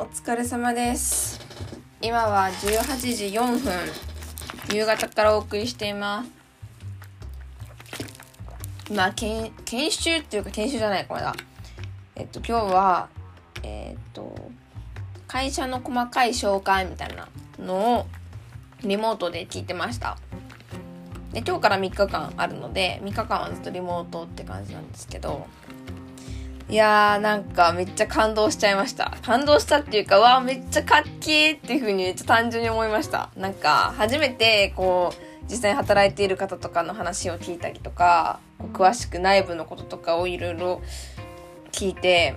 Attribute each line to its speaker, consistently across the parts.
Speaker 1: お疲れ様です。今は18時4分。夕方からお送りしています。まあ研研修っていうか研修じゃないこれだ。えっと今日はえっと会社の細かい紹介みたいなのをリモートで聞いてました。で今日から3日間あるので3日間はずっとリモートって感じなんですけど。いやーなんかめっちゃ感動しちゃいました。感動したっていうか、わーめっちゃかっけーっていう風にめっちゃ単純に思いました。なんか初めてこう実際に働いている方とかの話を聞いたりとか、詳しく内部のこととかをいろいろ聞いて、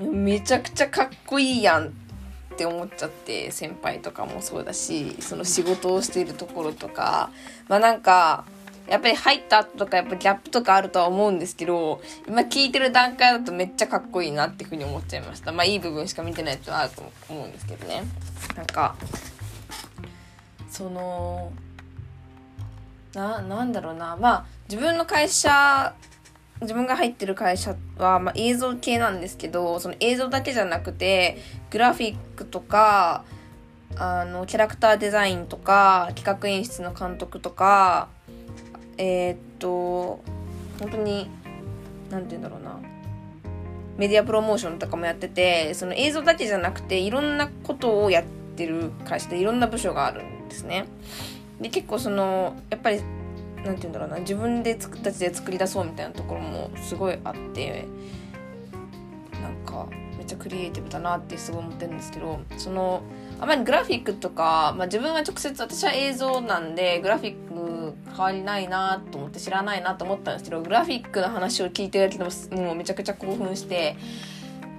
Speaker 1: めちゃくちゃかっこいいやんって思っちゃって先輩とかもそうだしその仕事をしているところとかまあなんかやっぱり入った後とかやっぱギャップとかあるとは思うんですけど、今聞いてる段階だとめっちゃかっこいいなっていうふうに思っちゃいました。まあいい部分しか見てないとあると思うんですけどね。なんか、その、な、なんだろうな。まあ自分の会社、自分が入ってる会社は、まあ、映像系なんですけど、その映像だけじゃなくて、グラフィックとか、あの、キャラクターデザインとか、企画演出の監督とか、えー、っと本当に何て言うんだろうなメディアプロモーションとかもやっててその映像だけじゃなくていろんなことをやってる会社でいろんな部署があるんですね。で結構そのやっぱり何て言うんだろうな自分でつくたちで作り出そうみたいなところもすごいあってなんかめっちゃクリエイティブだなってすごい思ってるんですけどそのあまりグラフィックとか、まあ、自分は直接私は映像なんでグラフィック変わりないなと思って知らないなと思ったんですけどグラフィックの話を聞いてるだけでももうめちゃくちゃ興奮して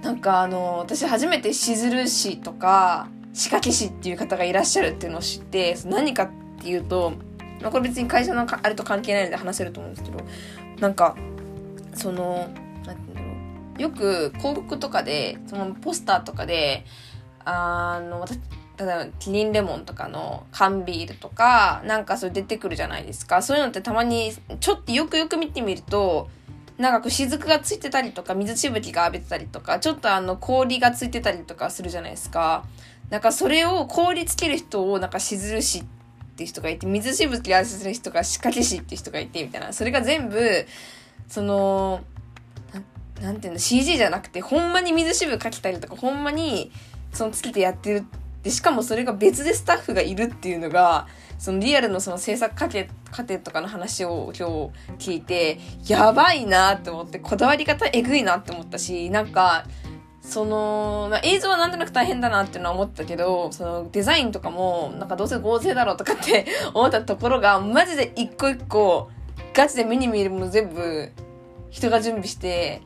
Speaker 1: なんかあの私初めてしずる師とか仕掛け師っていう方がいらっしゃるっていうのを知って何かっていうと、まあ、これ別に会社のあれと関係ないので話せると思うんですけどなんかその何て言うんだろう。よく広告とかでそのポスターとかであの私例えばキリンレモンとかの缶ビールとか、なんかそれ出てくるじゃないですか。そういうのってたまに、ちょっとよくよく見てみると、なんかこう雫がついてたりとか、水しぶきが浴びてたりとか、ちょっとあの氷がついてたりとかするじゃないですか。なんかそれを氷つける人をなんかしずるしっていう人がいて、水しぶき浴びせる人が仕掛け師っていう人がいて、みたいな。それが全部、その、なんていうの、CG じゃなくて、ほんまに水しぶかけたりとか、ほんまに、そのつけてやってるでしかもそれが別でスタッフがいるっていうのがそのリアルのその制作過程過程とかの話を今日聞いてやばいなって思ってこだわり方えぐいなって思ったしなんかその、まあ、映像はなんとなく大変だなっていうのは思ったけどそのデザインとかもなんかどうせ合成だろうとかって 思ったところがマジで一個一個ガチで目に見えるもの全部人が準備して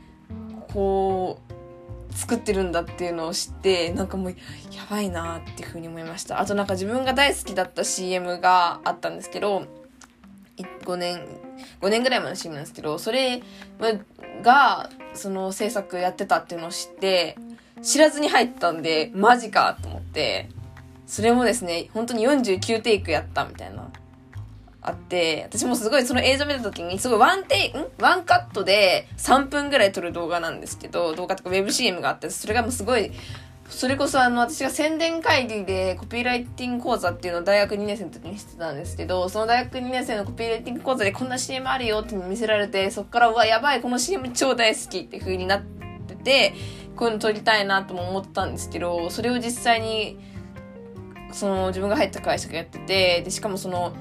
Speaker 1: こう作ってるんだっていうのを知って、なんかもう、やばいなっていうふうに思いました。あとなんか自分が大好きだった CM があったんですけど、5年、5年ぐらい前の CM なんですけど、それが、その制作やってたっていうのを知って、知らずに入ったんで、マジかと思って、それもですね、本当に49テイクやったみたいなあって、私もすごいその映像見た時に、すごいワンテイ、ん？ワンカットで3分ぐらい撮る動画なんですけど、動画とか WebCM があって、それがもうすごい、それこそあの、私が宣伝会議でコピーライティング講座っていうのを大学2年生の時にしてたんですけど、その大学2年生のコピーライティング講座でこんな CM あるよって見せられて、そっから、うわ、やばい、この CM 超大好きって風になってて、こういうの撮りたいなとも思ったんですけど、それを実際に、その自分が入った会社がやってて、で、しかもその、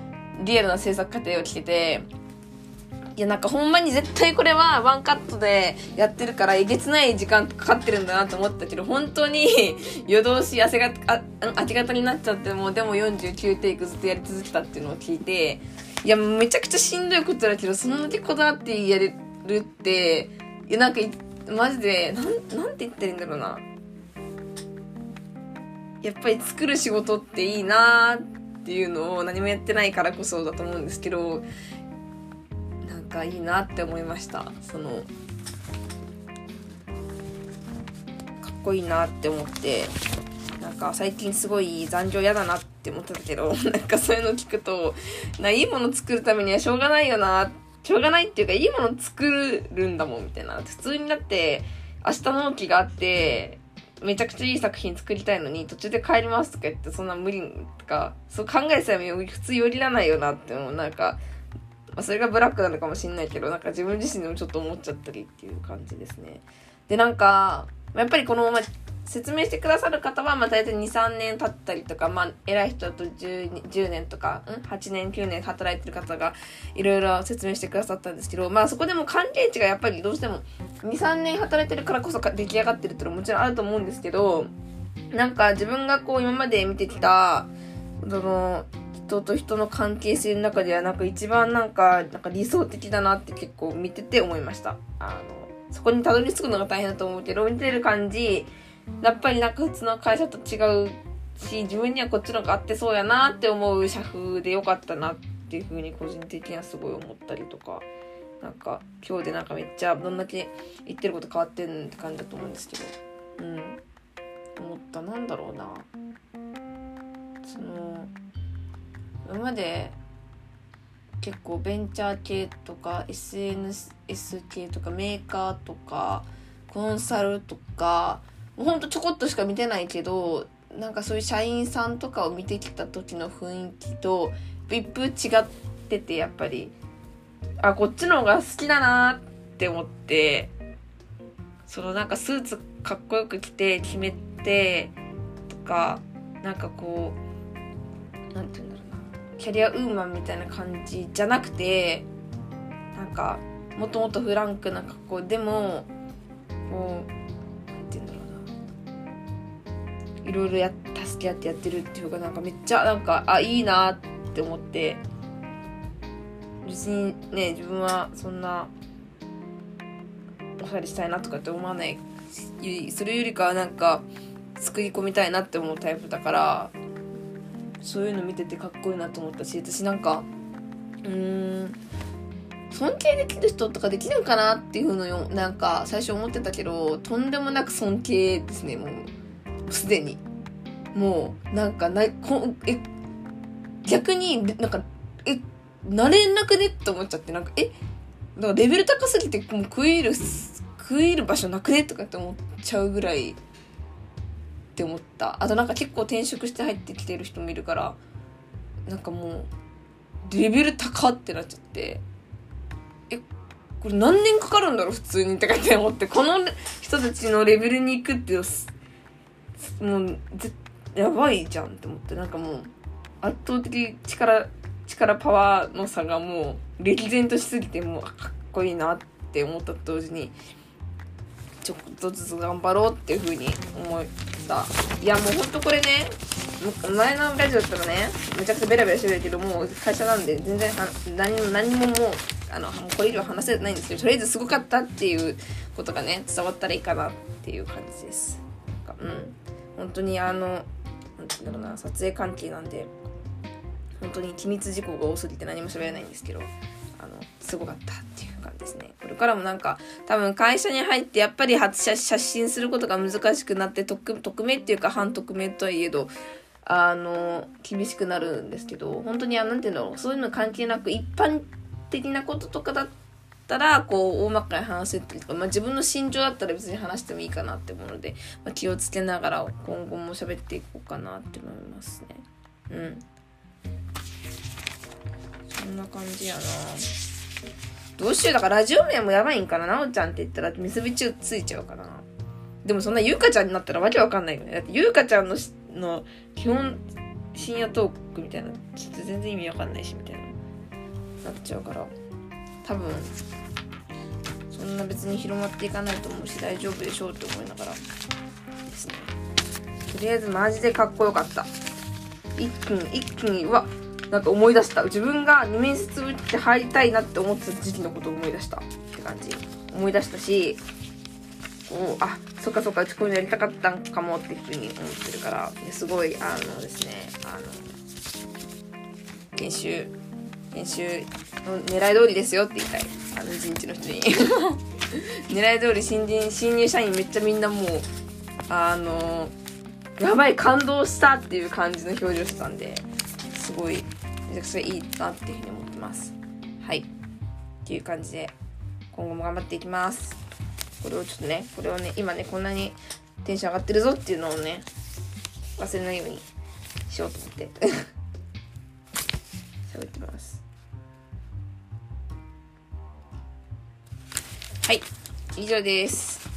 Speaker 1: リアルな制作過程を聞けて、いやなんかほんまに絶対これはワンカットでやってるからえげつない時間かかってるんだなと思ったけど本当に夜通し汗があ明け方になっちゃってもうでも49テイクずっとやり続けたっていうのを聞いていやめちゃくちゃしんどいことだけどそんだけこだわってやれるっていやなんかマジでなんなんて言ったらいいんだろうな。やっぱり作る仕事っていいなーっっていうのを何もやってないからこそだと思うんですけどなんかいいなって思いました。そのかっこいいなって思ってなんか最近すごい残業嫌だなって思ってたけど なんかそういうの聞くとないいもの作るためにはしょうがないよなしょうがないっていうかいいもの作るんだもんみたいな。普通になって明日納期があってめちゃくちゃいい作品作りたいのに途中で帰りますとか言ってそんな無理とかそう考えさえ普通よりらないよなってもうなんか、まあ、それがブラックなのかもしんないけどなんか自分自身でもちょっと思っちゃったりっていう感じですねでなんかやっぱりこのまま説明してくださる方は、まあ、大体2、3年経ったりとか、まあ、偉い人だと 10, 10年とか、うん ?8 年、9年働いてる方がいろいろ説明してくださったんですけど、まあそこでも関係値がやっぱりどうしても2、3年働いてるからこそ出来上がってるっていうのはもちろんあると思うんですけど、なんか自分がこう今まで見てきた、その、人と人の関係性の中ではなんか一番なんか、なんか理想的だなって結構見てて思いました。あの、そこにたどり着くのが大変だと思うけど、見てる感じ、やっぱりなんか普通の会社と違うし、自分にはこっちの方が合ってそうやなって思う社風でよかったなっていうふうに個人的にはすごい思ったりとか、なんか今日でなんかめっちゃどんだけ言ってること変わってんって感じだと思うんですけど、うん。思った。なんだろうな。その、今まで結構ベンチャー系とか SNS 系とかメーカーとかコンサルとかもほんとちょこっとしか見てないけどなんかそういう社員さんとかを見てきた時の雰囲気と一風違っててやっぱりあこっちの方が好きだなって思ってそのなんかスーツかっこよく着て決めてとかなんかこうなんて言うんだろうな。キャリアウーマンみたいな感じじゃなくてなんかもともとフランクな格好。でもこう何て言うんだろうな。いろいろや助け合ってやってるっていうかなんかめっちゃなんかあいいなって思って。別にね自分はそんなおしゃれしたいなとかって思わないそれよりかはなんか作り込みたいなって思うタイプだからそういうの見ててかっこいいなと思ったし私なんかうーん尊敬できる人とかできるんかなっていうのよなんか最初思ってたけどとんでもなく尊敬ですねもうすでに。もう、なんかな、こえ、逆になんか、なれなくね？って思っちゃって、なんか、え、だからレベル高すぎてもう食える、食える場所なくね？とかって思っちゃうぐらいって思った。あとなんか結構転職して入ってきてる人もいるから、なんかもう、レベル高ってなっちゃって、え、これ何年かかるんだろう？普通にとかって思って、この人たちのレベルに行くってもうやばいじゃんって思ってなんかもう圧倒的力力パワーの差がもう歴然としすぎてもうかっこいいなって思ったと同時にちょっとずつ頑張ろうっていう風に思った。いやもうほんとこれね前のラジオだったらねめちゃくちゃベラベラしてるけどもう会社なんで全然何も何ももうあのこれ以上話せないんですけどとりあえずすごかったっていうことがね伝わったらいいかなっていう感じです。うん。本当にあの何て言うんだろうな撮影関係なんで本当に機密事項が多すぎて何も喋れないんですけどあのすごかったっていう感じですねこれからもなんか多分会社に入ってやっぱり発写写真することが難しくなって匿匿名っていうか反匿名とはいえどあの厳しくなるんですけど本当にあなんて言うんだろうそういうの関係なく一般的なこととかだったら、こう、大まかに話せっていうか、まあ、自分の心情だったら別に話してもいいかなって思うので、まあ、気をつけながら今後も喋っていこうかなって思いますね。うん。そんな感じやなどうしよう。だからラジオ名もやばいんかななおちゃんって言ったら結びついちゃうかな。でもそんなゆうかちゃんになったらわけわかんないよね。だってゆうかちゃんのの基本深夜トークみたいな、ちょっと全然意味わかんないしみたいな、なっちゃうから。多分そんな別に広まっていかないと思うし大丈夫でしょうって思いながらですねとりあえずマジでかっこよかった一気に一気にうわっなんか思い出した。自分が二面接打って入りたいなって思ってた時期のことを思い出した。って感じ。思い出したしこうあそっかそっかうちこういうのやりたかったんかもっていうふうに思ってるから。すごいあのですねあの研修研修の狙い通りですよって言いたい。あの人事の人に。狙い通り新人新入社員めっちゃみんなもうあのやばい感動したっていう感じの表情してたんですごいめちゃくちゃいいなっていうふうに思ってます。はい。っていう感じで、今後も頑張っていきます。これをちょっとね、これをね、今ね、こんなにテンション上がってるぞっていうのをね、忘れないようにしようと思って。喋ってます。はい。以上です。